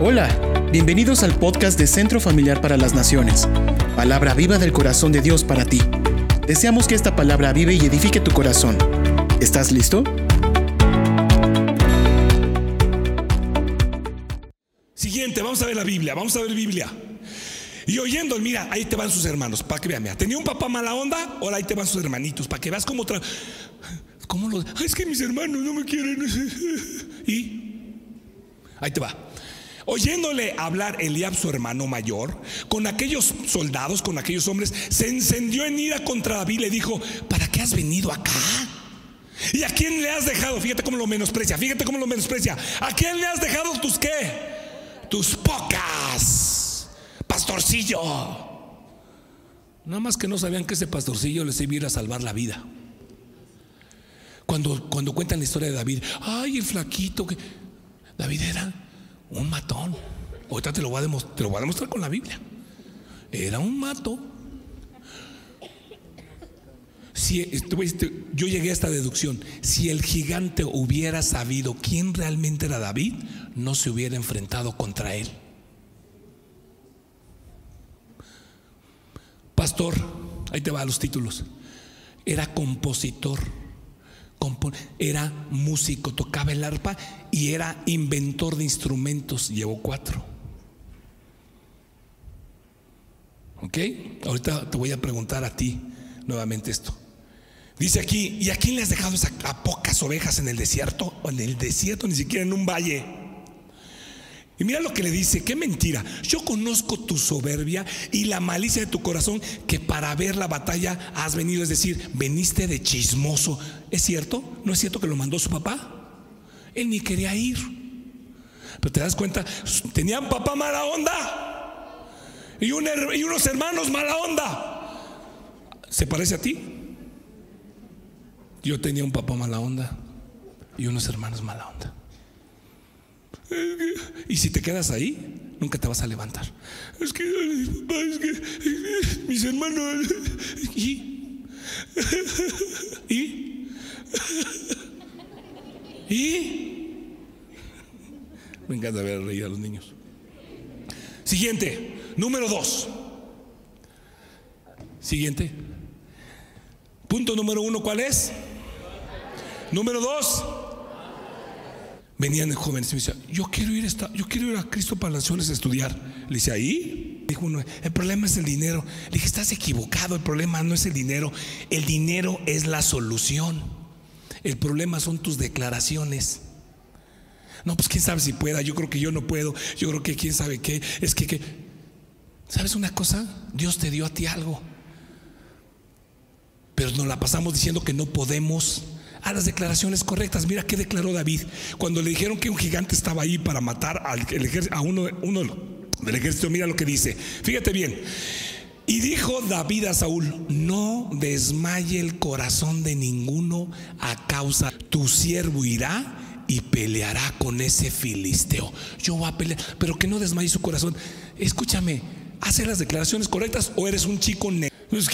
Hola, bienvenidos al podcast de Centro Familiar para las Naciones. Palabra viva del corazón de Dios para ti. Deseamos que esta palabra vive y edifique tu corazón. ¿Estás listo? Siguiente, vamos a ver la Biblia, vamos a ver Biblia. Y oyendo, mira, ahí te van sus hermanos, para que vean, mira, tenía un papá mala onda, ahora ahí te van sus hermanitos, para que veas cómo tra ¿Cómo lo.? es que mis hermanos no me quieren. y. Ahí te va. Oyéndole hablar Eliab, su hermano mayor, con aquellos soldados, con aquellos hombres, se encendió en ira contra David y le dijo: ¿Para qué has venido acá? ¿Y a quién le has dejado? Fíjate cómo lo menosprecia, fíjate cómo lo menosprecia. ¿A quién le has dejado tus qué? Tus pocas, pastorcillo. Nada más que no sabían que ese pastorcillo les iba a ir a salvar la vida. Cuando, cuando cuentan la historia de David, ay, el flaquito que David era un matón. Ahorita te lo voy a demostrar, te lo voy a demostrar con la Biblia. Era un mato. Si, yo llegué a esta deducción. Si el gigante hubiera sabido quién realmente era David, no se hubiera enfrentado contra él. Pastor, ahí te va los títulos. Era compositor era músico, tocaba el arpa y era inventor de instrumentos. Llevó cuatro. ¿Ok? Ahorita te voy a preguntar a ti nuevamente esto. Dice aquí, ¿y a quién le has dejado a pocas ovejas en el desierto? O en el desierto, ni siquiera en un valle. Y mira lo que le dice, qué mentira. Yo conozco tu soberbia y la malicia de tu corazón que para ver la batalla has venido, es decir, veniste de chismoso. ¿Es cierto? ¿No es cierto que lo mandó su papá? Él ni quería ir. Pero te das cuenta, tenían papá mala onda y, y unos hermanos mala onda. ¿Se parece a ti? Yo tenía un papá mala onda y unos hermanos mala onda. Y si te quedas ahí, nunca te vas a levantar. Es que, es que mis hermanos. ¿Y? ¿Y? ¿Y? Me encanta ver reír a los niños. Siguiente, número dos. Siguiente. Punto número uno, ¿cuál es? Número dos venían jóvenes y me decían, yo quiero ir a yo quiero ir a Cristo para las Naciones a estudiar. Le dice, ¿ahí? Dijo uno, el problema es el dinero. Le dije, estás equivocado, el problema no es el dinero, el dinero es la solución. El problema son tus declaraciones. No, pues quién sabe si pueda, yo creo que yo no puedo, yo creo que quién sabe qué, es que, que ¿sabes una cosa? Dios te dio a ti algo. Pero nos la pasamos diciendo que no podemos a las declaraciones correctas. Mira qué declaró David cuando le dijeron que un gigante estaba ahí para matar al, a uno, uno del ejército. Mira lo que dice. Fíjate bien. Y dijo David a Saúl, no desmaye el corazón de ninguno a causa, tu siervo irá y peleará con ese filisteo. Yo voy a pelear, pero que no desmaye su corazón. Escúchame, ¿hace las declaraciones correctas o eres un chico negro? Pues,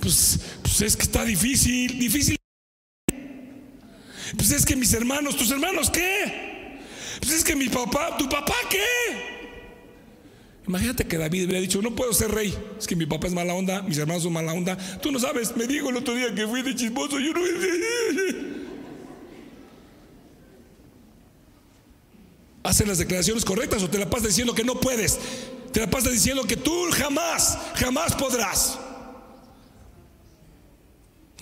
pues, pues es que está difícil, difícil. Pues es que mis hermanos, tus hermanos, ¿qué? Pues es que mi papá, tu papá, ¿qué? Imagínate que David hubiera dicho, no puedo ser rey, es que mi papá es mala onda, mis hermanos son mala onda. Tú no sabes, me dijo el otro día que fui de chismoso, yo no... ¿Hacen las declaraciones correctas o te la pasas diciendo que no puedes? Te la pasas diciendo que tú jamás, jamás podrás.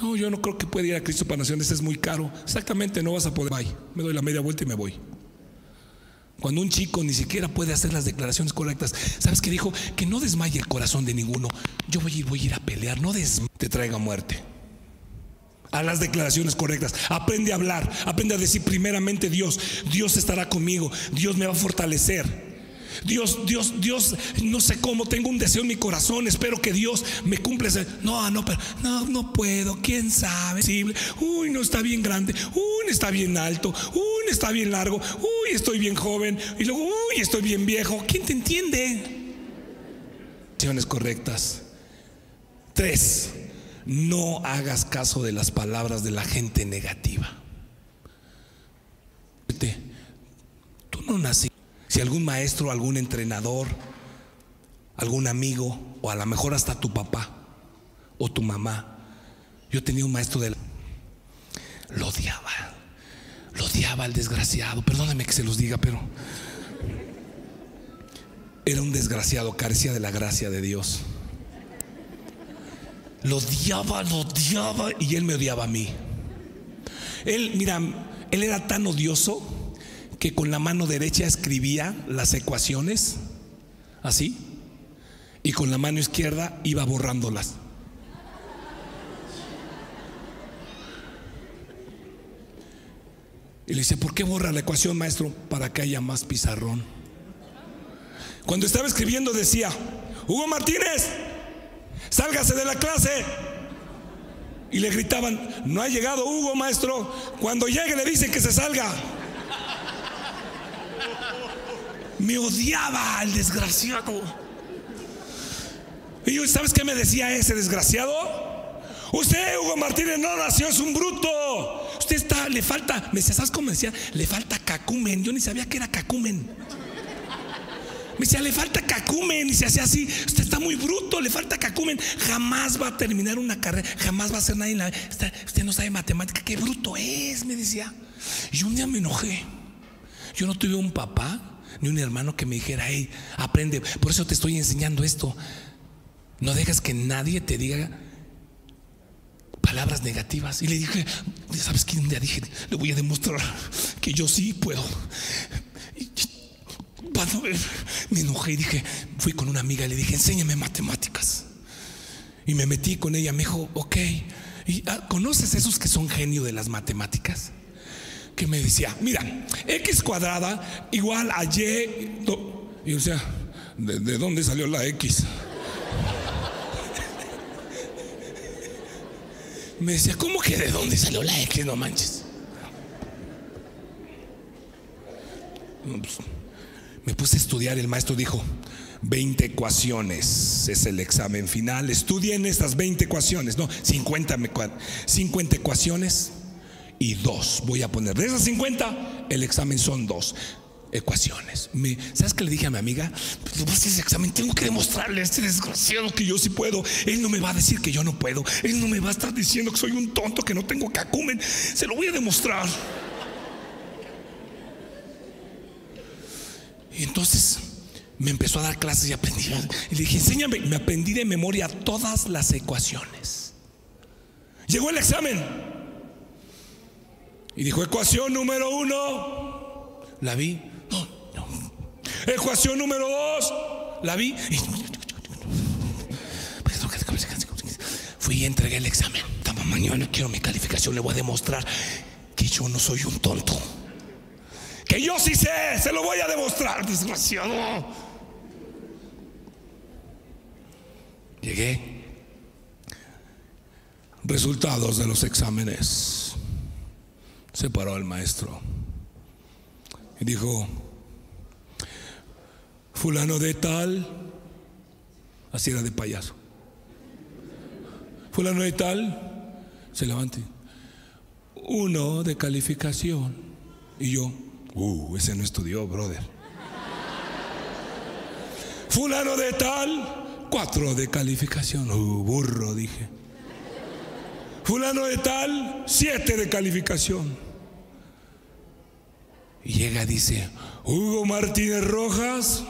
No, yo no creo que pueda ir a Cristo para Naciones, es muy caro. Exactamente, no vas a poder. Bye. Me doy la media vuelta y me voy. Cuando un chico ni siquiera puede hacer las declaraciones correctas, ¿sabes qué dijo? Que no desmaye el corazón de ninguno. Yo voy a ir, voy a, ir a pelear, no desmaye, te traiga muerte. A las declaraciones correctas. Aprende a hablar, aprende a decir primeramente Dios, Dios estará conmigo, Dios me va a fortalecer. Dios, Dios, Dios, no sé cómo, tengo un deseo en mi corazón, espero que Dios me cumpla ese. No, no, pero no, puedo, quién sabe. Uy, no está bien grande, uy, está bien alto, uy, está bien largo, uy, estoy bien joven, y luego, uy, estoy bien viejo. ¿Quién te entiende? correctas. Tres, no hagas caso de las palabras de la gente negativa. Tú no naciste si algún maestro, algún entrenador, algún amigo, o a lo mejor hasta tu papá o tu mamá. Yo tenía un maestro de... Lo odiaba, lo odiaba al desgraciado, perdóname que se los diga, pero era un desgraciado, carecía de la gracia de Dios. Lo odiaba, lo odiaba y él me odiaba a mí. Él, mira, él era tan odioso que con la mano derecha escribía las ecuaciones, así, y con la mano izquierda iba borrándolas. Y le dice, ¿por qué borra la ecuación, maestro? Para que haya más pizarrón. Cuando estaba escribiendo decía, Hugo Martínez, sálgase de la clase. Y le gritaban, no ha llegado Hugo, maestro. Cuando llegue le dicen que se salga. Me odiaba al desgraciado. Y yo, ¿sabes qué me decía ese desgraciado? Usted, Hugo Martínez, no nació, es un bruto. Usted está, le falta, me decía, ¿sabes cómo me decía? Le falta cacumen. Yo ni sabía que era cacumen. Me decía, le falta cacumen. Y se hacía así, usted está muy bruto, le falta cacumen. Jamás va a terminar una carrera, jamás va a ser nadie en la. Usted no sabe matemática, qué bruto es, me decía. Y un día me enojé. Yo no tuve un papá ni un hermano que me dijera, hey, aprende. Por eso te estoy enseñando esto. No dejas que nadie te diga palabras negativas. Y le dije, ¿sabes? Un día dije, le voy a demostrar que yo sí puedo. me enojé y dije, fui con una amiga y le dije, enséñame matemáticas. Y me metí con ella, me dijo, ok. ¿Y, ah, ¿Conoces esos que son genio de las matemáticas? Que me decía, mira, x cuadrada igual a y. Y o sea, ¿de, dónde salió la x? Me decía, ¿cómo que de dónde salió la X? No manches. Pues, me puse a estudiar, el maestro dijo, 20 ecuaciones es el examen final, estudien estas 20 ecuaciones, no, 50, 50 ecuaciones y dos voy a poner. De esas 50, el examen son dos ecuaciones. ¿Sabes qué le dije a mi amiga? Pues ese examen tengo que demostrarle a este desgraciado que yo sí puedo. Él no me va a decir que yo no puedo. Él no me va a estar diciendo que soy un tonto, que no tengo cacumen. Se lo voy a demostrar. Y entonces me empezó a dar clases y aprendí. Y le dije, enséñame. Me aprendí de memoria todas las ecuaciones. Llegó el examen. Y dijo, ecuación número uno. La vi. No, no. Ecuación número dos. La vi. Fui y entregué el examen. Mañana quiero mi calificación. Le voy a demostrar que yo no soy un tonto. Que yo sí sé, se lo voy a demostrar, desgraciado. Llegué. Resultados de los exámenes. Se paró el maestro y dijo, fulano de tal, así era de payaso. Fulano de tal, se levante. Uno de calificación. Y yo, Uh, ese no estudió, brother. Fulano de tal, cuatro de calificación. Uh, burro, dije. Fulano de tal, siete de calificación. Y llega, dice, Hugo Martínez Rojas,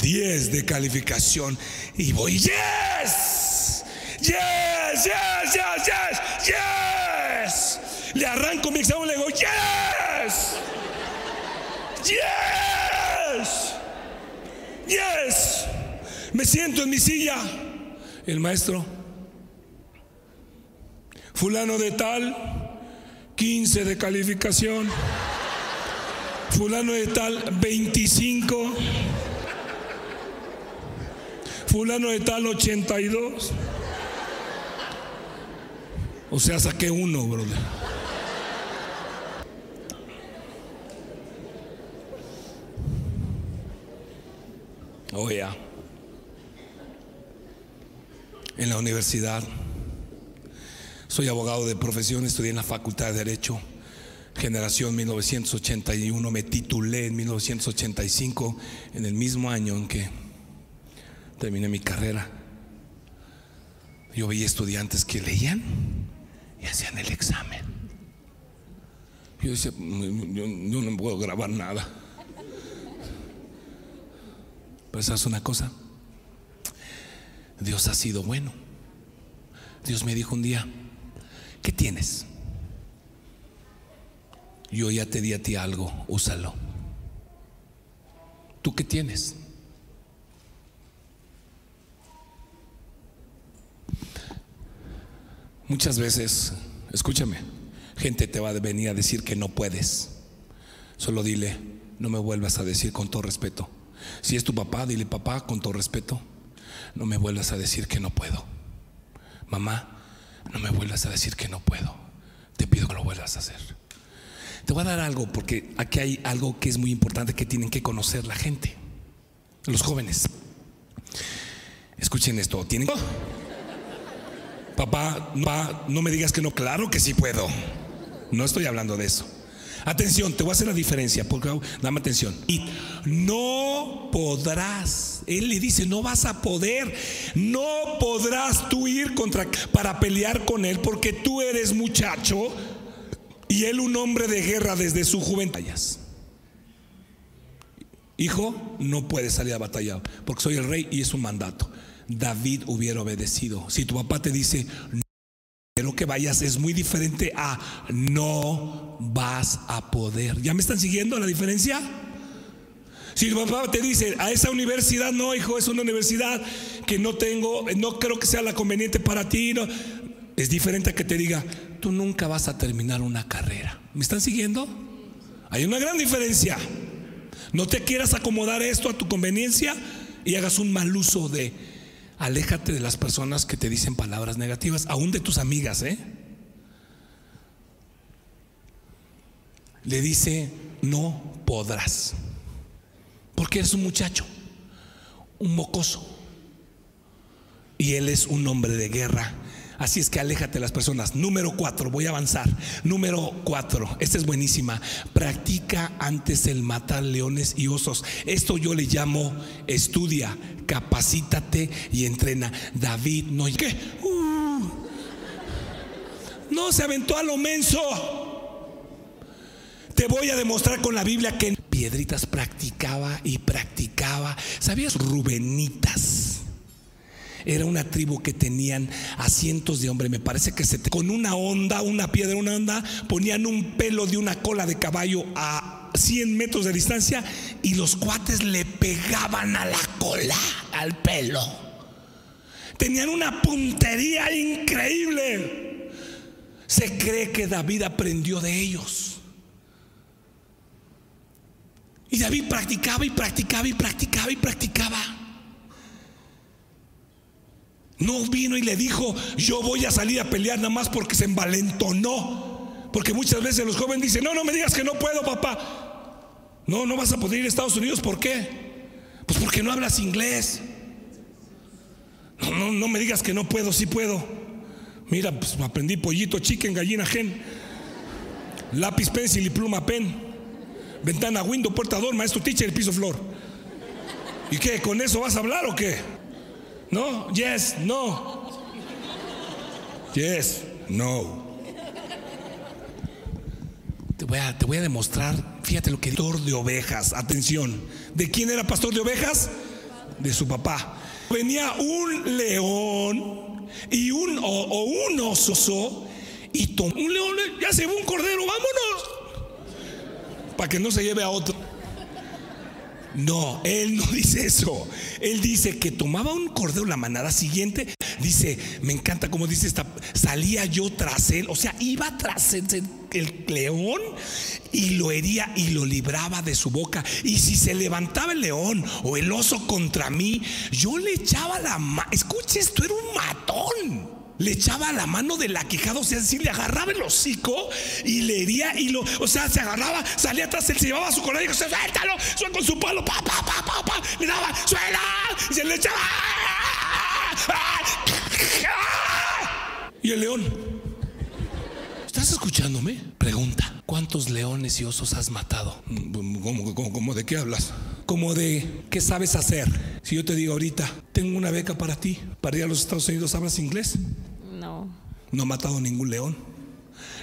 diez de calificación. Y voy, yes, yes, yes, yes, yes, yes. Le arranco mi examen y le digo, yes. Yes. Yes. Me siento en mi silla. El maestro. Fulano de tal, 15 de calificación. Fulano de tal, 25. Fulano de tal, 82. O sea, saqué uno, brother. Oh, ya. En la universidad. Soy abogado de profesión, estudié en la Facultad de Derecho. Generación 1981, me titulé en 1985, en el mismo año en que terminé mi carrera. Yo veía estudiantes que leían y hacían el examen. Yo decía, yo, no puedo grabar nada. Pero sabes una cosa, Dios ha sido bueno. Dios me dijo un día, ¿qué tienes? Yo ya te di a ti algo, úsalo. ¿Tú qué tienes? Muchas veces, escúchame, gente te va a venir a decir que no puedes. Solo dile, no me vuelvas a decir con todo respeto. Si es tu papá, dile papá con todo respeto, no me vuelvas a decir que no puedo. Mamá, no me vuelvas a decir que no puedo. Te pido que lo vuelvas a hacer. Te voy a dar algo porque aquí hay algo que es muy importante que tienen que conocer la gente, los jóvenes. Escuchen esto, tienen Papá, no me digas que no, claro que sí puedo. No estoy hablando de eso. Atención, te voy a hacer la diferencia, porque dame atención. Y no podrás, él le dice, no vas a poder, no podrás tú ir contra para pelear con él, porque tú eres muchacho y él un hombre de guerra desde su juventud. Hijo, no puedes salir a batallar, porque soy el rey y es un mandato. David hubiera obedecido. Si tu papá te dice, no quiero que vayas, es muy diferente a no vas a poder. ¿Ya me están siguiendo la diferencia? Si tu papá te dice, a esa universidad no, hijo, es una universidad que no tengo, no creo que sea la conveniente para ti, no. Es diferente a que te diga, tú nunca vas a terminar una carrera. ¿Me están siguiendo? Hay una gran diferencia. No te quieras acomodar esto a tu conveniencia y hagas un mal uso de Aléjate de las personas que te dicen palabras negativas, aún de tus amigas, ¿eh? Le dice, no podrás. Porque eres un muchacho, un mocoso. Y él es un hombre de guerra Así es que aléjate de las personas. Número cuatro, voy a avanzar. Número cuatro, esta es buenísima. Practica antes el matar leones y osos. Esto yo le llamo estudia, capacítate y entrena. David no. ¿Qué? Uh. no se aventó a lo menso. Te voy a demostrar con la Biblia que piedritas practicaba y practicaba. ¿Sabías? Rubenitas era una tribu que tenían a cientos de hombres, me parece que con una onda, una piedra, una onda, ponían un pelo de una cola de caballo a 100 metros de distancia y los cuates le pegaban a la cola, al pelo. Tenían una puntería increíble. Se cree que David aprendió de ellos. Y David practicaba y practicaba y practicaba y practicaba. No vino y le dijo, yo voy a salir a pelear nada más porque se envalentonó. Porque muchas veces los jóvenes dicen, no, no me digas que no puedo, papá. No, no vas a poder ir a Estados Unidos. ¿Por qué? Pues porque no hablas inglés. No, no, no me digas que no puedo, sí puedo. Mira, pues aprendí pollito, chicken, gallina, gen. Lápiz, pencil y pluma, pen. Ventana, window, portador, maestro, teacher, piso, flor. ¿Y qué? ¿Con eso vas a hablar o qué? No, yes, no. Yes, no. Te voy a, te voy a demostrar, fíjate lo que pastor de ovejas, atención. ¿De quién era pastor de ovejas? De su papá. Venía un león y un o, un oso y tomó un león, ya se ve un cordero, vámonos. Para que no se lleve a otro. No, él no dice eso. Él dice que tomaba un cordero la manada siguiente. Dice, me encanta como dice esta, salía yo tras él, o sea, iba tras el león y lo hería y lo libraba de su boca. Y si se levantaba el león o el oso contra mí, yo le echaba la mano. Escuche, esto era un matón le echaba la mano de la quejada, o sea, si le agarraba el hocico y le hería y lo, o sea, se agarraba, salía atrás, él se llevaba su cola y dijo, suéltalo, suelta con su palo, pa, pa, pa, pa, pa, le daba, suela, y se le echaba. Y el león, ¿estás ¿Estás escuchándome? Pregunta, ¿cuántos leones y osos has matado? ¿Cómo, cómo, cómo de qué hablas? Como de, ¿qué sabes hacer? Si yo te digo ahorita, tengo una beca para ti, para ir a los Estados Unidos, ¿hablas inglés? No. No ha matado ningún león,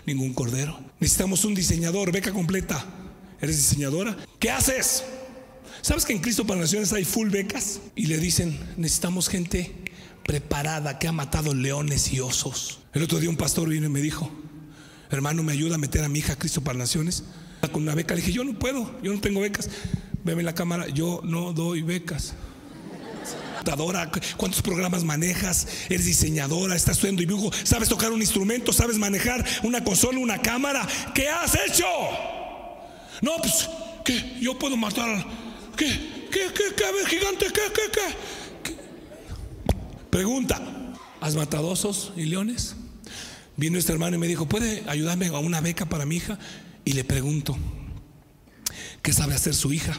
ningún cordero. Necesitamos un diseñador, beca completa. ¿Eres diseñadora? ¿Qué haces? ¿Sabes que en Cristo para Naciones hay full becas? Y le dicen, necesitamos gente preparada que ha matado leones y osos. El otro día un pastor vino y me dijo, hermano, ¿me ayuda a meter a mi hija a Cristo para Naciones? Con una beca. Le dije, yo no puedo, yo no tengo becas. Veme la cámara, yo no doy becas. ¿Cuántos programas manejas? ¿Eres diseñadora? ¿Estás estudiando dibujo? ¿Sabes tocar un instrumento? ¿Sabes manejar una consola, una cámara? ¿Qué has hecho? No, pues, ¿qué? Yo puedo matar. ¿Qué? ¿Qué? ¿Qué? ¿Qué? A ver, gigante, ¿qué? ¿Qué? ¿Qué? Pregunta: ¿Has matado osos y leones? Vino este hermano y me dijo: ¿Puede ayudarme a una beca para mi hija? Y le pregunto: ¿Qué sabe hacer su hija?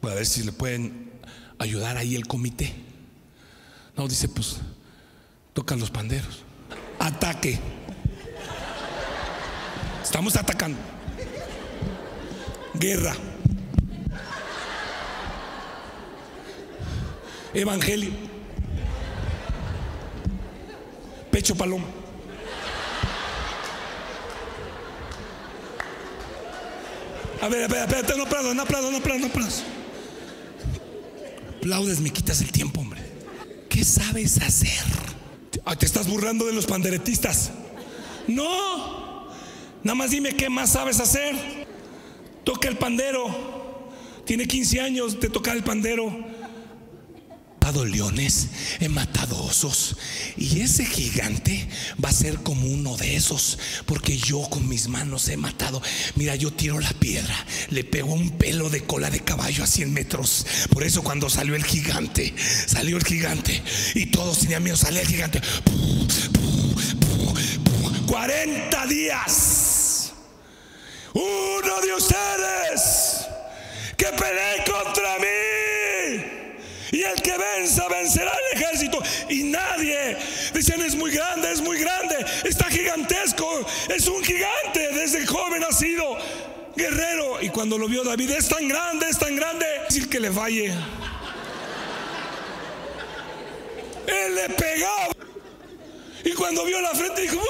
Voy a ver si le pueden ayudar ahí el comité. No, dice, pues, tocan los panderos. Ataque. Estamos atacando. Guerra. Evangelio. Pecho paloma. A ver, ver, espérate, no aplaudas, no aplaudas, no aplaudas, no aplaudas. Aplaudes, me quitas el tiempo, hombre. ¿Qué sabes hacer? ¿Te estás burlando de los panderetistas? No. Nada más dime qué más sabes hacer. Toca el pandero. Tiene 15 años de tocar el pandero matado leones, he matado osos. Y ese gigante va a ser como uno de esos, porque yo con mis manos he matado. Mira, yo tiro la piedra, le pego un pelo de cola de caballo a 100 metros. Por eso cuando salió el gigante, salió el gigante y todos tenían miedo, salió el gigante. 40 días. Uno de ustedes que pelee contra mí el que venza, vencerá el ejército. Y nadie, dicen, es muy grande, es muy grande, está gigantesco, es un gigante desde joven ha sido guerrero. Y cuando lo vio David, es tan grande, es tan grande, es decir que le falle. Él le pegaba. Y cuando vio la frente dijo,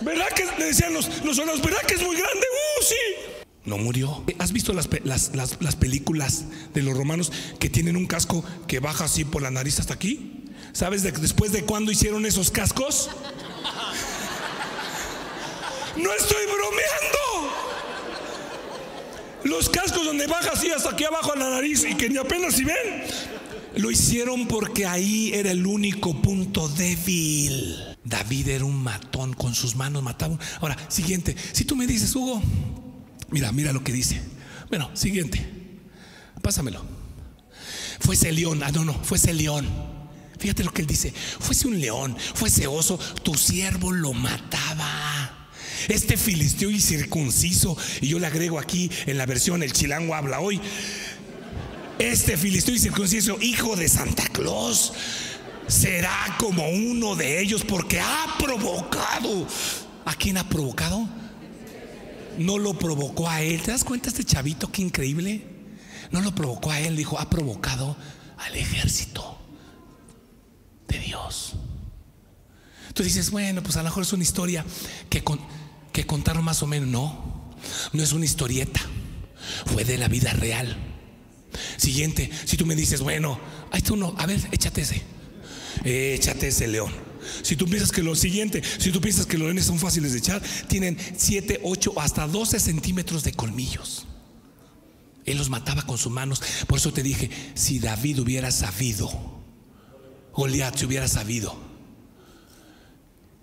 ¿verdad que le decían los, los ¿verdad que es muy grande? Uh, sí. No murió. ¿Has visto las, las, películas de los romanos que tienen un casco que baja así por la nariz hasta aquí? ¿Sabes después de cuándo hicieron esos cascos? No estoy bromeando. Los cascos donde baja así hasta aquí abajo a la nariz y que ni apenas si ven, lo hicieron porque ahí era el único punto débil. David era un matón, con sus manos mataba. Ahora, siguiente, si tú me dices, Hugo, Mira, mira lo que dice. Bueno, siguiente. Pásamelo. Fuese león. Ah, no, no, fuese león. Fíjate lo que él dice. Fuese un león, fuese oso, tu siervo lo mataba. Este filisteo y circunciso, y yo le agrego aquí en la versión el chilango habla hoy. Este filisteo y circunciso, hijo de Santa Claus, será como uno de ellos porque ha provocado. ¿A quién ha provocado? No lo provocó a él. ¿Te das cuenta este chavito qué increíble? No lo provocó a él, dijo, ha provocado al ejército de Dios. Tú dices, bueno, pues a lo mejor es una historia que, que contaron más o menos. No, no es una historieta, fue de la vida real. Siguiente, si tú me dices, bueno, ahí está uno, a ver, échate ese, échate ese león. Si tú piensas que lo siguiente, si tú piensas que los leones son fáciles de echar, tienen 7, 8, hasta 12 centímetros de colmillos. Él los mataba con sus manos. Por eso te dije, si David hubiera sabido, Goliat se hubiera sabido,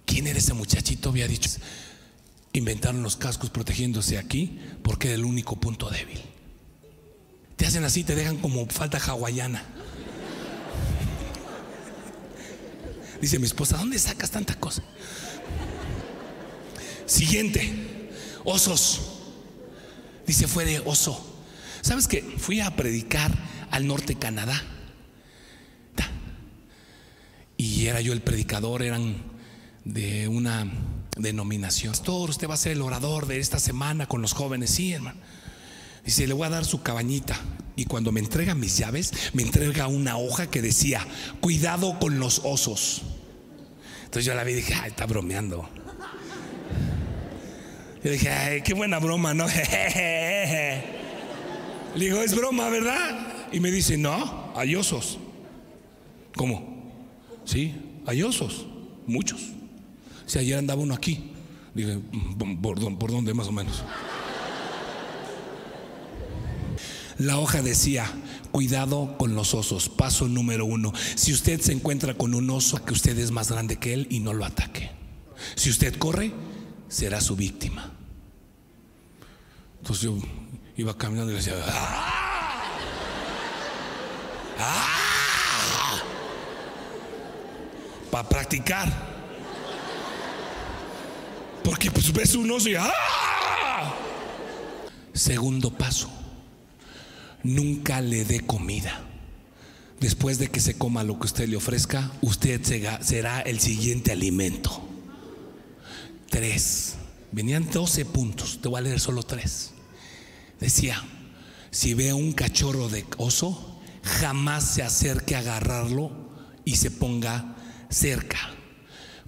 ¿quién era ese muchachito? Había dicho, inventaron los cascos protegiéndose aquí porque era el único punto débil. Te hacen así, te dejan como falta hawaiana. Dice mi esposa, ¿dónde sacas tanta cosa? Siguiente, osos. Dice, fue de oso. ¿Sabes que Fui a predicar al norte de Canadá. Y era yo el predicador, eran de una denominación. Pastor, usted va a ser el orador de esta semana con los jóvenes. Sí, hermano. Dice, le voy a dar su cabañita. Y cuando me entrega mis llaves, me entrega una hoja que decía, cuidado con los osos. Entonces yo la vi y dije, ay, está bromeando. Yo dije, ay, qué buena broma, ¿no? Le digo, es broma, ¿verdad? Y me dice, no, hay osos. ¿Cómo? Sí, hay osos, muchos. Si ayer andaba uno aquí. Dije, ¿por, por dónde más o menos? La hoja decía, cuidado con los osos. Paso número uno. Si usted se encuentra con un oso, que usted es más grande que él y no lo ataque. Si usted corre, será su víctima. Entonces yo iba caminando y decía, ¡Ah! ¡Ah! Para practicar. Porque pues ves un oso y ¡Ah! Segundo paso nunca le dé comida. Después de que se coma lo que usted le ofrezca, usted será el siguiente alimento. Tres. Venían 12 puntos, te voy a leer solo tres. Decía, si ve un cachorro de oso, jamás se acerque a agarrarlo y se ponga cerca,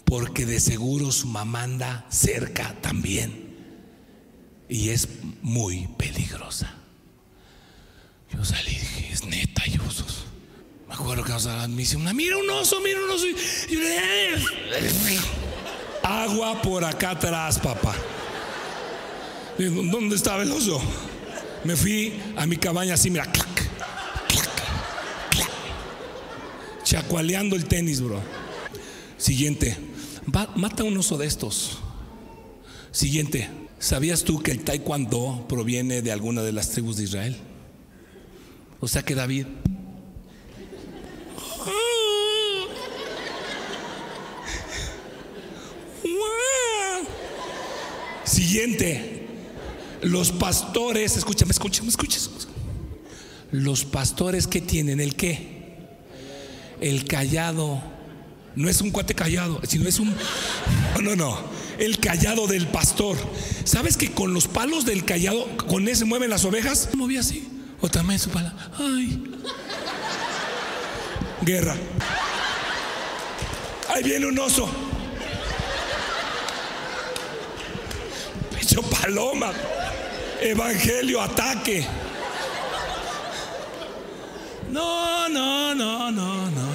porque de seguro su mamá anda cerca también y es muy peligrosa. Yo salí y dije, es neta, hay osos. Me acuerdo que me dice una, mira un oso, mira un oso. Y yo, Agua por acá atrás, papá. ¿dónde estaba el oso? Me fui a mi cabaña así, mira, clac, clac, clac. Chacualeando el tenis, bro. Siguiente, mata un oso de estos. Siguiente, ¿sabías tú que el taekwondo proviene de alguna de las tribus de Israel? O sea que David. Siguiente. Los pastores, escúchame, escúchame, escúchame. Los pastores que tienen el qué? El callado. No es un cuate callado, sino es un. No, no, no. El callado del pastor. ¿Sabes que con los palos del callado, con ese mueven las ovejas? Movía así. Otra vez su pala. Ay. Guerra. Ahí viene un oso. Pecho paloma. Evangelio, ataque. No, no, no, no, no.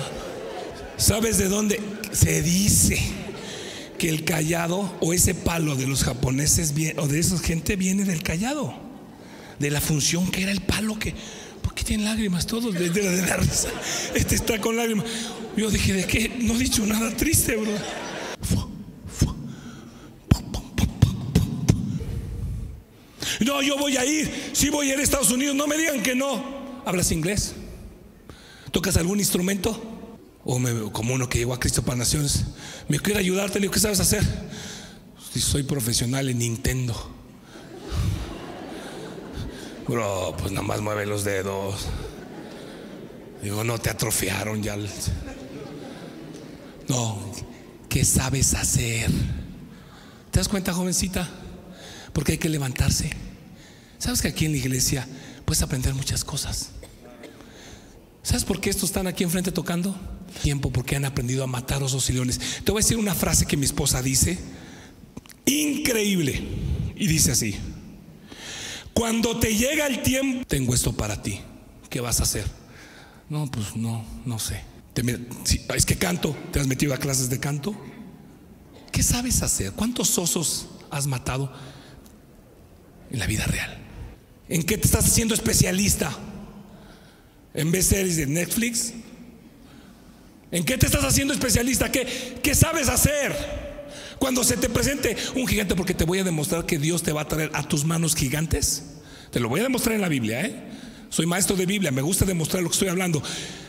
¿Sabes de dónde? Se dice que el callado o ese palo de los japoneses o de esa gente viene del callado de la función que era el palo que. ¿Por qué tienen lágrimas todos? De, la risa. Este está con lágrimas. Yo dije, ¿de qué? No he dicho nada triste, bro. No, yo voy a ir. Sí voy a ir a Estados Unidos. No me digan que no. ¿Hablas inglés? ¿Tocas algún instrumento? O me, como uno que llegó a Cristo para Naciones. Me quiero ayudarte. Le digo, ¿qué sabes hacer? soy profesional en Nintendo. Bro, pues nada más mueve los dedos. Digo, no te atrofiaron ya. No, ¿qué sabes hacer? ¿Te das cuenta, jovencita? Porque hay que levantarse. ¿Sabes que aquí en la iglesia puedes aprender muchas cosas? ¿Sabes por qué estos están aquí enfrente tocando? Tiempo, porque han aprendido a matar osos y leones. Te voy a decir una frase que mi esposa dice, increíble, y dice así. Cuando te llega el tiempo, tengo esto para ti. ¿Qué vas a hacer? No, pues no, no sé. es que canto, ¿te has metido a clases de canto? ¿Qué sabes hacer? ¿Cuántos osos has matado en la vida real? ¿En qué te estás haciendo especialista? ¿En vez series de Netflix? ¿En qué te estás haciendo especialista? ¿Qué, ¿Qué sabes hacer? Cuando se te presente un gigante, porque te voy a demostrar que Dios te va a traer a tus manos gigantes. Te lo voy a demostrar en la Biblia, ¿eh? Soy maestro de Biblia, me gusta demostrar lo que estoy hablando.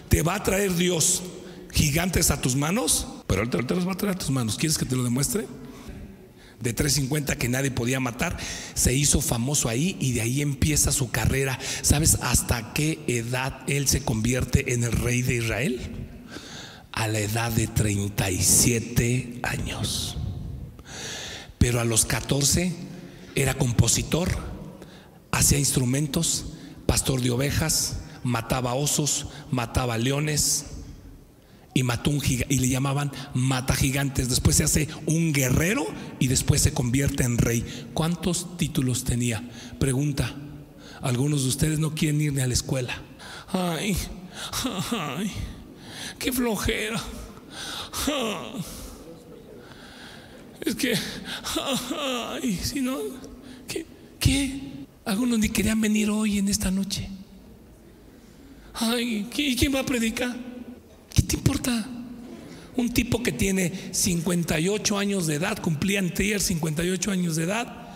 Te va a traer Dios gigantes a tus manos, pero Él te, los va a traer a tus manos. ¿Quieres que te lo demuestre? de 350 que nadie podía matar, se hizo famoso ahí y de ahí empieza su carrera. ¿Sabes hasta qué edad él se convierte en el rey de Israel? a la edad de 37 años. Pero a los 14 era compositor, hacía instrumentos, pastor de ovejas, mataba osos, mataba leones y mató un y le llamaban mata gigantes. Después se hace un guerrero y después se convierte en rey. ¿Cuántos títulos tenía? Pregunta. Algunos de ustedes no quieren ir ni a la escuela. Ay, ay, qué flojera. Es que, ay, si no, ¿qué? ¿qué? Algunos ni querían venir hoy en esta noche. Ay, ¿y quién va a predicar? ¿Qué te importa? Un tipo que tiene 58 años de edad, cumplía anterior 58 años de edad,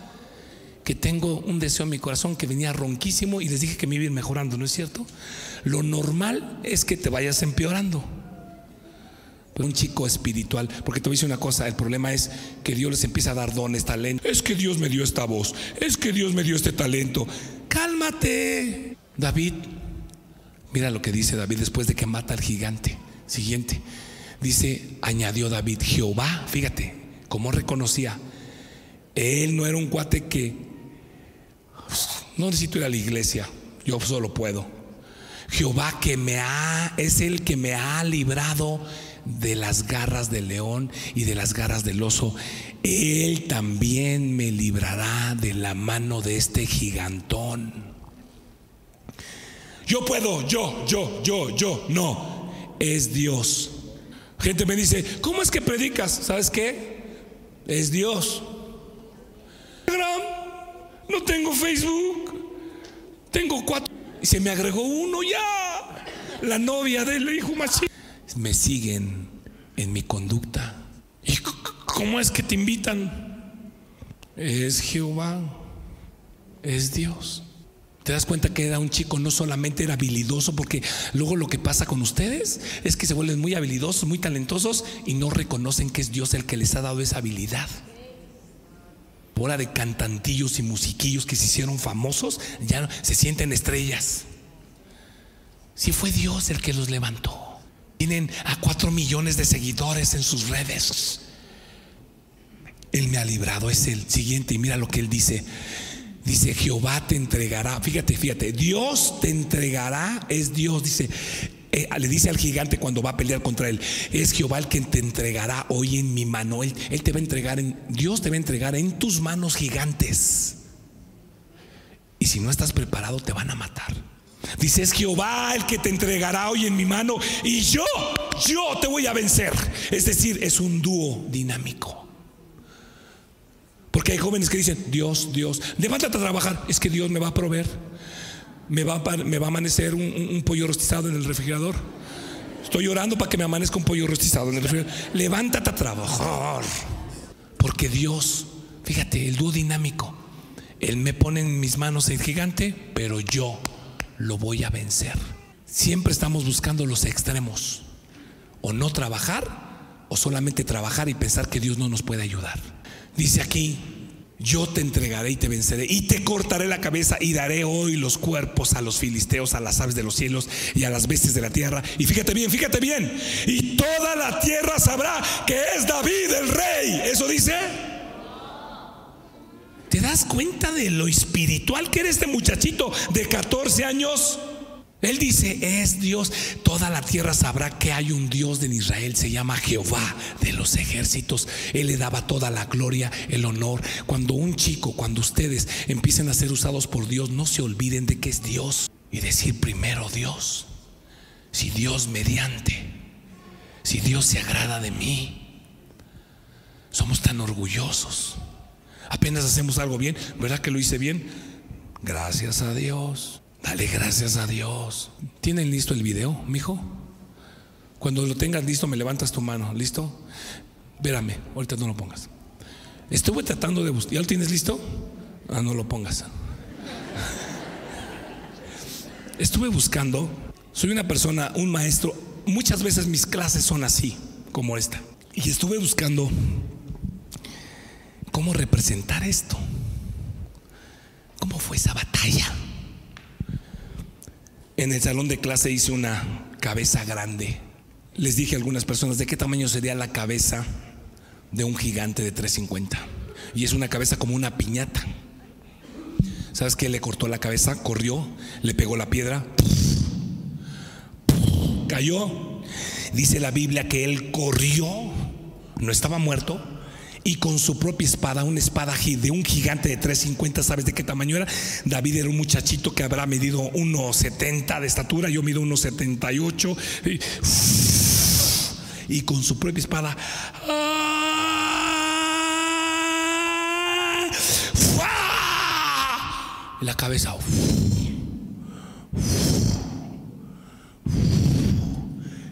que tengo un deseo en mi corazón que venía ronquísimo y les dije que me iba a ir mejorando, ¿no es cierto? Lo normal es que te vayas empeorando. Un chico espiritual, porque te voy a decir una cosa, el problema es que Dios les empieza a dar dones, talento. Es que Dios me dio esta voz, es que Dios me dio este talento. Cálmate. David, mira lo que dice David después de que mata al gigante. Siguiente, dice, añadió David, Jehová, fíjate, cómo reconocía, él no era un cuate que, no necesito ir a la iglesia, yo solo puedo. Jehová que me ha, es el que me ha librado de las garras del león y de las garras del oso, Él también me librará de la mano de este gigantón. Yo puedo, yo, yo, yo, yo, no, es Dios. Gente me dice, ¿cómo es que predicas? ¿Sabes qué? Es Dios. No tengo Facebook. Tengo cuatro. Y se me agregó uno ya. La novia del hijo machín me siguen en mi conducta. ¿Y cómo es que te invitan? Es Jehová, es Dios. ¿Te das cuenta que era un chico no solamente era habilidoso, porque luego lo que pasa con ustedes es que se vuelven muy habilidosos, muy talentosos y no reconocen que es Dios el que les ha dado esa habilidad? Bola de cantantillos y musiquillos que se hicieron famosos, ya se sienten estrellas. Si fue Dios el que los levantó. Tienen a cuatro millones de seguidores en sus redes. Él me ha librado, es el siguiente. Y mira lo que él dice. Dice, Jehová te entregará. Fíjate, fíjate, Dios te entregará, es Dios. Dice, eh, le dice al gigante cuando va a pelear contra él, es Jehová el que te entregará hoy en mi mano. Él, él te va a entregar, en, Dios te va a entregar en tus manos gigantes. Y si no estás preparado, te van a matar. Dice, es Jehová el que te entregará hoy en mi mano y yo, yo te voy a vencer. Es decir, es un dúo dinámico. Porque hay jóvenes que dicen, Dios, Dios, levántate a trabajar, es que Dios me va a proveer. Me va a, me va a amanecer un, pollo rostizado en el refrigerador. Estoy llorando para que me amanezca un pollo rostizado en el refrigerador. Levántate a trabajar. Porque Dios, fíjate, el dúo dinámico. Él me pone en mis manos el gigante, pero yo lo voy a vencer. Siempre estamos buscando los extremos. O no trabajar, o solamente trabajar y pensar que Dios no nos puede ayudar. Dice aquí, yo te entregaré y te venceré y te cortaré la cabeza y daré hoy los cuerpos a los filisteos, a las aves de los cielos y a las bestias de la tierra. Y fíjate bien, fíjate bien. Y toda la tierra sabrá que es David el rey. Eso dice. ¿Te das cuenta de lo espiritual que era este muchachito de 14 años? Él dice, es Dios, toda la tierra sabrá que hay un Dios en Israel, se llama Jehová de los ejércitos. Él le daba toda la gloria, el honor. Cuando un chico, cuando ustedes empiecen a ser usados por Dios, no se olviden de que es Dios y decir primero Dios. Si Dios mediante, si Dios se agrada de mí, somos tan orgullosos. Apenas hacemos algo bien, ¿verdad que lo hice bien? Gracias a Dios. Dale gracias a Dios. ¿Tienen listo el video, mijo? Cuando lo tengas listo, me levantas tu mano. ¿Listo? Vérame, ahorita no lo pongas. Estuve tratando de buscar. ¿Ya lo tienes listo? Ah, no lo pongas. Estuve buscando. Soy una persona, un maestro. Muchas veces mis clases son así, como esta. Y estuve buscando cómo representar esto. ¿Cómo fue esa batalla? En el salón de clase hice una cabeza grande, les dije a algunas personas de qué tamaño sería la cabeza de un gigante de 350. Y es una cabeza como una piñata. ¿Sabes qué? Le cortó la cabeza, corrió, le pegó la piedra, cayó. Dice la Biblia que él corrió, no estaba muerto, y con su propia espada, una espada de un gigante de 350, ¿sabes de qué tamaño era? David era un muchachito que habrá medido 1,70 de estatura, yo mido 1,78. Y, y con su propia espada... La cabeza.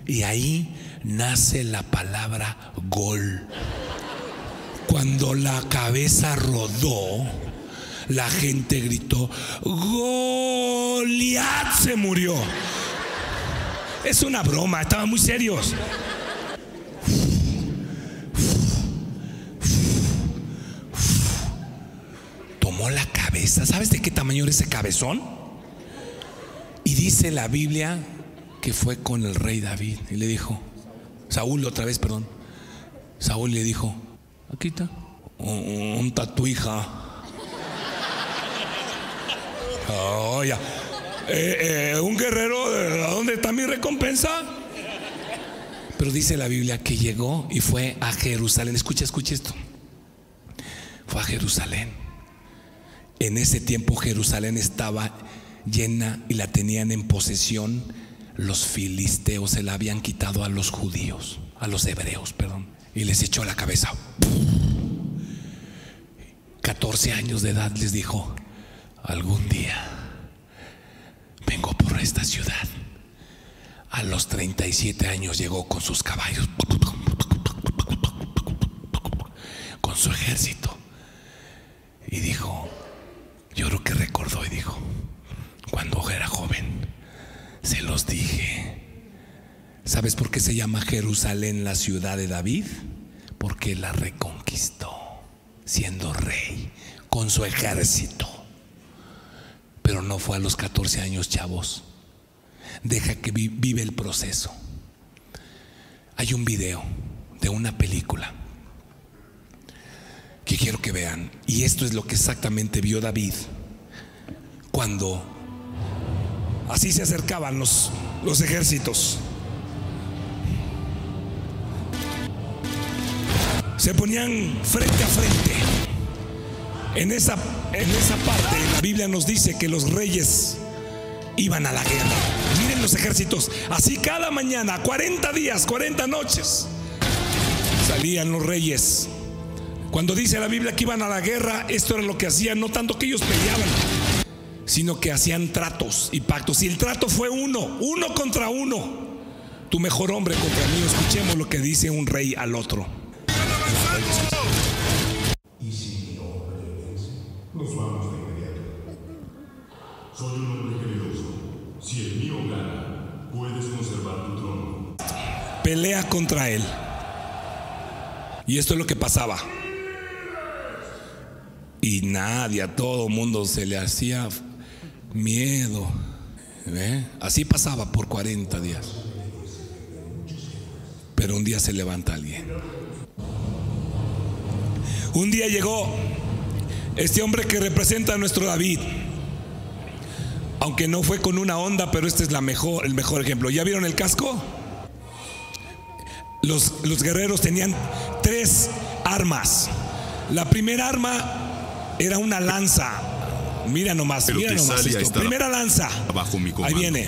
Y ahí nace la palabra gol. Cuando la cabeza rodó, la gente gritó, Goliat se murió. Es una broma, estaban muy serios. Tomó la cabeza, ¿sabes de qué tamaño era ese cabezón? Y dice la Biblia que fue con el rey David y le dijo, Saúl otra vez, perdón. Saúl le dijo, Aquí está. Un, tu hija. Oh, ya. Eh, eh, un guerrero, ¿a dónde está mi recompensa? Pero dice la Biblia que llegó y fue a Jerusalén. Escucha, escucha esto. Fue a Jerusalén. En ese tiempo Jerusalén estaba llena y la tenían en posesión los filisteos. Se la habían quitado a los judíos, a los hebreos, perdón y les echó la cabeza. 14 años de edad les dijo, algún día vengo por esta ciudad. A los 37 años llegó con sus caballos, con su ejército. Y dijo, yo creo que recordó y dijo, cuando era joven, se los dije ¿Sabes por qué se llama Jerusalén la ciudad de David? Porque la reconquistó siendo rey con su ejército. Pero no fue a los 14 años, chavos. Deja que vive el proceso. Hay un video de una película que quiero que vean. Y esto es lo que exactamente vio David cuando así se acercaban los, los ejércitos. Se ponían frente a frente. En esa, en esa parte la Biblia nos dice que los reyes iban a la guerra. Miren los ejércitos, así cada mañana, 40 días, 40 noches, salían los reyes. Cuando dice la Biblia que iban a la guerra, esto era lo que hacían, no tanto que ellos peleaban, sino que hacían tratos y pactos. Y el trato fue uno, uno contra uno. Tu mejor hombre contra mí. Escuchemos lo que dice un rey al otro. Pelea contra él. Y esto es lo que pasaba. Y nadie, a todo mundo se le hacía miedo. Así pasaba por 40 días. Pero un día se levanta alguien un día llegó este hombre que representa a nuestro David. Aunque no fue con una onda, pero este es mejor, el mejor ejemplo. ¿Ya vieron el casco? Los, los guerreros tenían tres armas. La primera arma era una lanza. Mira nomás, mira nomás esto. Primera lanza. Ahí viene.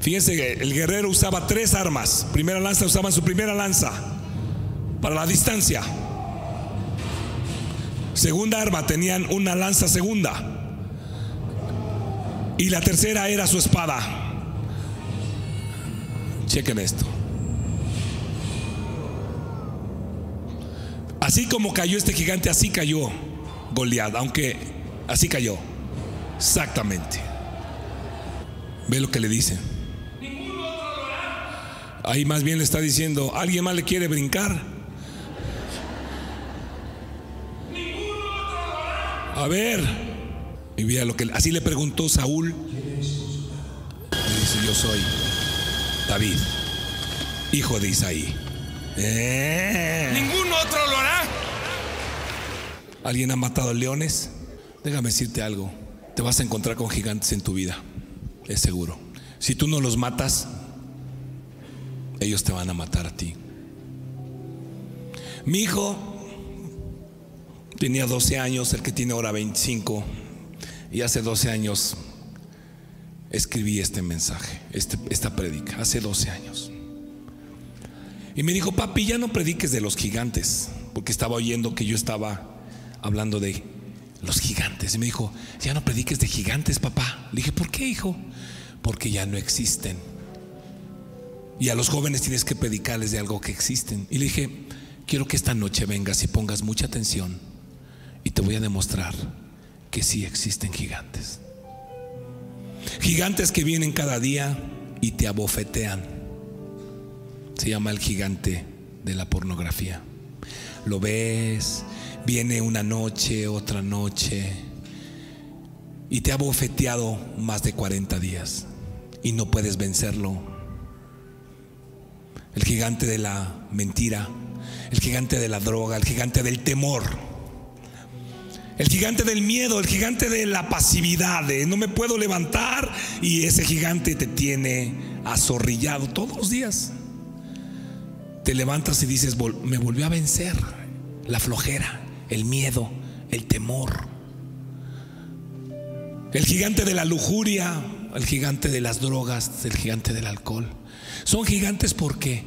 Fíjense, el guerrero usaba tres armas. Primera lanza usaban su primera lanza para la distancia. Segunda arma, tenían una lanza segunda. Y la tercera era su espada. Chequen esto. Así como cayó este gigante, así cayó Goliat, aunque así cayó. Exactamente. Ve lo que le dice. Ahí más bien le está diciendo, ¿alguien más le quiere brincar? A ver. Y vea lo que así le preguntó Saúl. Y dice, yo soy David. hijo de Isaí. Eh. Ningún otro lo hará. ¿Alguien ha matado leones? Déjame decirte algo. Te vas a encontrar con gigantes en tu vida. Es seguro. Si tú no los matas, ellos te van a matar a ti. Mi hijo tenía 12 años, el que tiene ahora 25, y hace 12 años escribí este mensaje, este, esta predica, hace 12 años. Y me dijo, papi, ya no prediques de los gigantes, porque estaba oyendo que yo estaba hablando de los gigantes. Y me dijo, ya no prediques de gigantes, papá. Le dije, ¿por qué, hijo? Porque ya no existen. Y a los jóvenes tienes que predicarles de algo que existen. Y le dije, quiero que esta noche vengas y pongas mucha atención y te voy a demostrar que sí existen gigantes. Gigantes que vienen cada día y te abofetean se llama el gigante de la pornografía. Lo ves, viene una noche, otra noche, y te ha bofeteado más de 40 días y no puedes vencerlo. El gigante de la mentira, el gigante de la droga, el gigante del temor, el gigante del miedo, el gigante de la pasividad, no me puedo levantar y ese gigante te tiene azorrillado todos los días te levantas y dices, me volvió a vencer la flojera, el miedo, el temor. El gigante de la lujuria, el gigante de las drogas, el gigante del alcohol. Son gigantes porque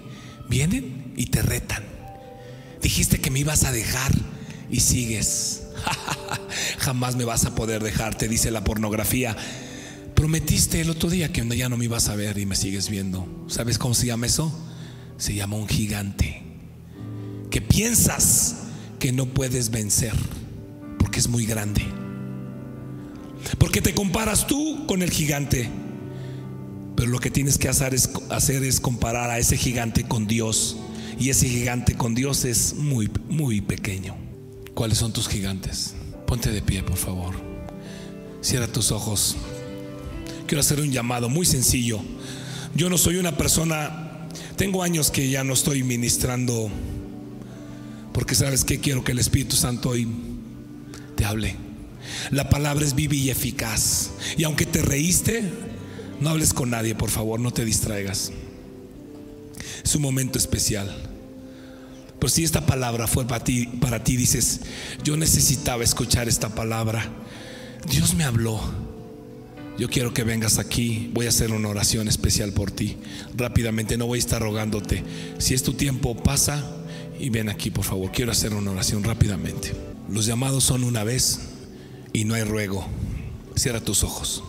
vienen y te retan. Dijiste que me ibas a dejar y sigues. Jamás me vas a poder dejar, te dice la pornografía. Prometiste el otro día que ya no me ibas a ver y me sigues viendo. ¿Sabes cómo se llama eso? Se llama un gigante que piensas que no puedes vencer porque es muy grande. Porque te comparas tú con el gigante. Pero lo que tienes que hacer es, hacer es comparar a ese gigante con Dios. Y ese gigante con Dios es muy, muy pequeño. ¿Cuáles son tus gigantes? Ponte de pie, por favor. Cierra tus ojos. Quiero hacer un llamado muy sencillo. Yo no soy una persona tengo años que ya no estoy ministrando porque sabes que quiero que el Espíritu Santo hoy te hable. La palabra es viva y eficaz. Y aunque te reíste, no hables con nadie, por favor, no te distraigas. Es un momento especial. Pero si esta palabra fue para ti, para ti dices, yo necesitaba escuchar esta palabra. Dios me habló. Yo quiero que vengas aquí. Voy a hacer una oración especial por ti. Rápidamente, no voy a estar rogándote. Si es tu tiempo, pasa y ven aquí, por favor. Quiero hacer una oración rápidamente. Los llamados son una vez y no hay ruego. Cierra tus ojos.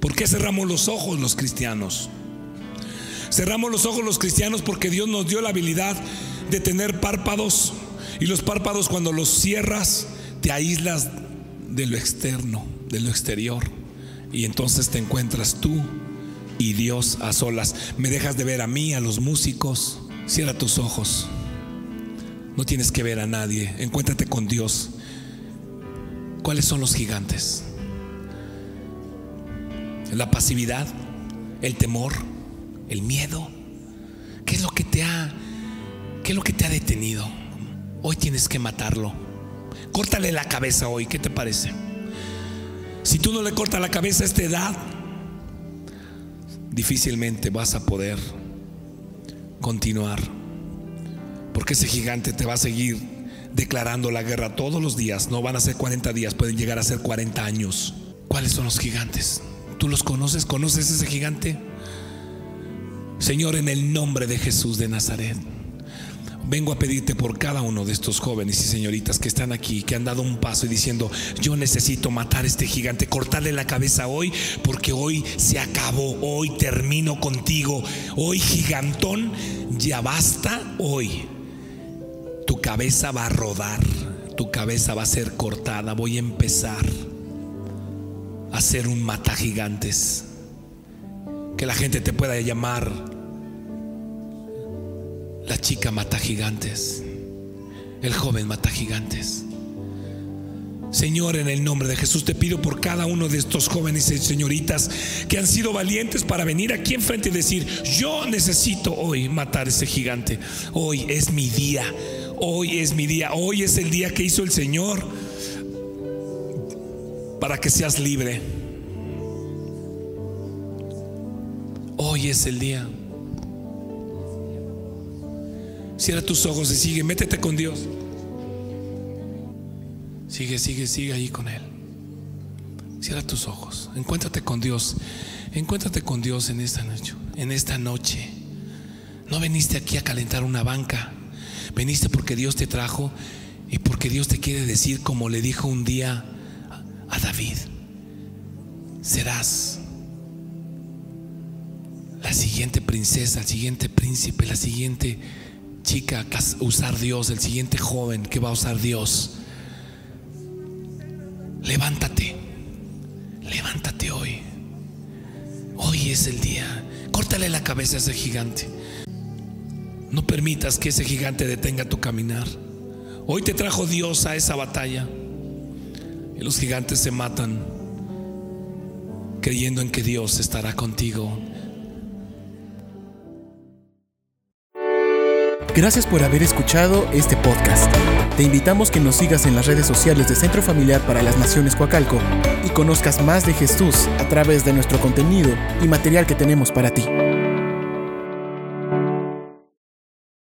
¿Por qué cerramos los ojos los cristianos? Cerramos los ojos los cristianos porque Dios nos dio la habilidad de tener párpados y los párpados cuando los cierras te aíslas de lo externo, de lo exterior. Y entonces te encuentras tú y Dios a solas. Me dejas de ver a mí, a los músicos. Cierra tus ojos. No tienes que ver a nadie. Encuéntrate con Dios. ¿Cuáles son los gigantes? La pasividad, el temor, el miedo. ¿Qué es lo que te ha qué es lo que te ha detenido? Hoy tienes que matarlo. Córtale la cabeza hoy, ¿qué te parece? Si tú no le cortas la cabeza a esta edad, difícilmente vas a poder continuar. Porque ese gigante te va a seguir declarando la guerra todos los días. No van a ser 40 días, pueden llegar a ser 40 años. ¿Cuáles son los gigantes? ¿Tú los conoces? ¿Conoces ese gigante? Señor, en el nombre de Jesús de Nazaret. Vengo a pedirte por cada uno de estos jóvenes y señoritas que están aquí, que han dado un paso y diciendo, yo necesito matar a este gigante, cortarle la cabeza hoy, porque hoy se acabó, hoy termino contigo, hoy gigantón, ya basta hoy. Tu cabeza va a rodar, tu cabeza va a ser cortada, voy a empezar a ser un mata gigantes. Que la gente te pueda llamar la chica mata gigantes. El joven mata gigantes. Señor, en el nombre de Jesús te pido por cada uno de estos jóvenes y señoritas que han sido valientes para venir aquí enfrente y decir, yo necesito hoy matar ese gigante. Hoy es mi día. Hoy es mi día. Hoy es el día que hizo el Señor para que seas libre. Hoy es el día. Cierra tus ojos y sigue, métete con Dios. Sigue, sigue, sigue ahí con Él. Cierra tus ojos. Encuéntrate con Dios. Encuéntrate con Dios en esta noche. En esta noche. No veniste aquí a calentar una banca. Veniste porque Dios te trajo y porque Dios te quiere decir, como le dijo un día a David, serás la siguiente princesa, el siguiente príncipe, la siguiente chica usar Dios, el siguiente joven que va a usar Dios. Levántate, levántate hoy. Hoy es el día. Córtale la cabeza a ese gigante. No permitas que ese gigante detenga tu caminar. Hoy te trajo Dios a esa batalla. Y los gigantes se matan creyendo en que Dios estará contigo. Gracias por haber escuchado este podcast. Te invitamos que nos sigas en las redes sociales de Centro Familiar para las Naciones Coacalco y conozcas más de Jesús a través de nuestro contenido y material que tenemos para ti.